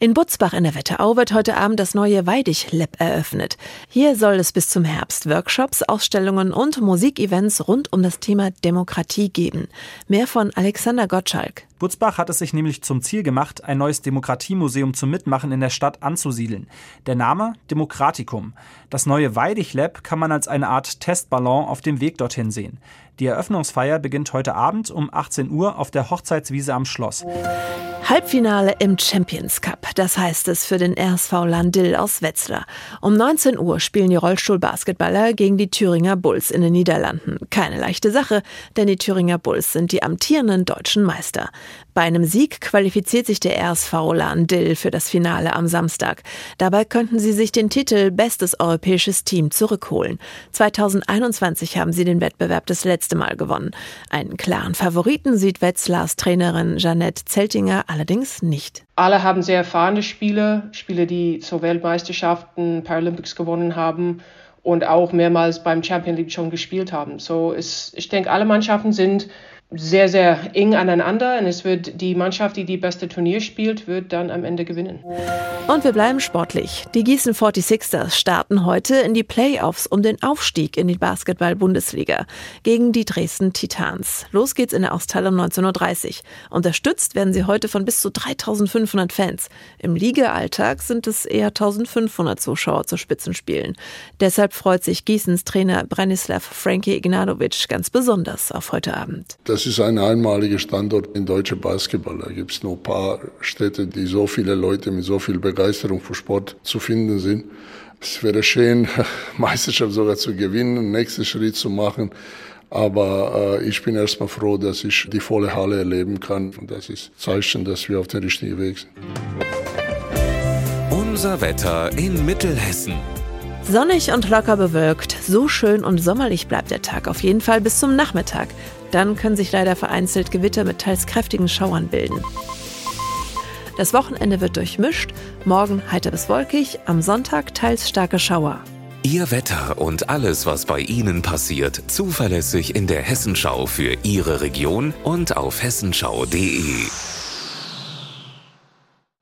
In Butzbach in der Wetterau wird heute Abend das neue Weidig Lab eröffnet. Hier soll es bis zum Herbst Workshops, Ausstellungen und Musikevents rund um das Thema Demokratie geben. Mehr von Alexander Gottschalk. Butzbach hat es sich nämlich zum Ziel gemacht, ein neues Demokratiemuseum zum Mitmachen in der Stadt anzusiedeln. Der Name Demokratikum. Das neue Weidig Lab kann man als eine Art Testballon auf dem Weg dorthin sehen. Die Eröffnungsfeier beginnt heute Abend um 18 Uhr auf der Hochzeitswiese am Schloss. Halbfinale im Champions Cup, das heißt es für den RSV Landil aus Wetzlar. Um 19 Uhr spielen die Rollstuhlbasketballer gegen die Thüringer Bulls in den Niederlanden. Keine leichte Sache, denn die Thüringer Bulls sind die amtierenden deutschen Meister. Bei einem Sieg qualifiziert sich der RSV Landil für das Finale am Samstag. Dabei könnten sie sich den Titel Bestes europäisches Team zurückholen. 2021 haben sie den Wettbewerb das letzte Mal gewonnen. Einen klaren Favoriten sieht Wetzlars Trainerin Janette Zeltinger allerdings nicht. Alle haben sehr erfahrene Spieler, Spieler, die zur Weltmeisterschaften, Paralympics gewonnen haben und auch mehrmals beim Champion League schon gespielt haben. So ist, ich denke, alle Mannschaften sind sehr, sehr eng aneinander und es wird die Mannschaft, die die beste Turnier spielt, wird dann am Ende gewinnen. Und wir bleiben sportlich. Die Gießen 46ers starten heute in die Playoffs um den Aufstieg in die Basketball-Bundesliga gegen die Dresden Titans. Los geht's in der Austeilung 19.30 Uhr. Unterstützt werden sie heute von bis zu 3500 Fans. Im Liga-Alltag sind es eher 1500 Zuschauer zu Spitzenspielen. Deshalb freut sich Gießens Trainer Branislav Frankie Ignadovic ganz besonders auf heute Abend. Das ist ein einmaliger Standort in deutscher Basketball. Da gibt es nur ein paar Städte, die so viele Leute mit so viel Begeisterung für Sport zu finden sind. Es wäre schön, Meisterschaft sogar zu gewinnen, nächsten Schritt zu machen. Aber äh, ich bin erstmal froh, dass ich die volle Halle erleben kann. Und das ist Zeichen, dass wir auf dem richtigen Weg sind. Unser Wetter in Mittelhessen. Sonnig und locker bewölkt. So schön und sommerlich bleibt der Tag auf jeden Fall bis zum Nachmittag. Dann können sich leider vereinzelt Gewitter mit teils kräftigen Schauern bilden. Das Wochenende wird durchmischt, morgen heiter bis wolkig, am Sonntag teils starke Schauer. Ihr Wetter und alles, was bei Ihnen passiert, zuverlässig in der Hessenschau für Ihre Region und auf hessenschau.de.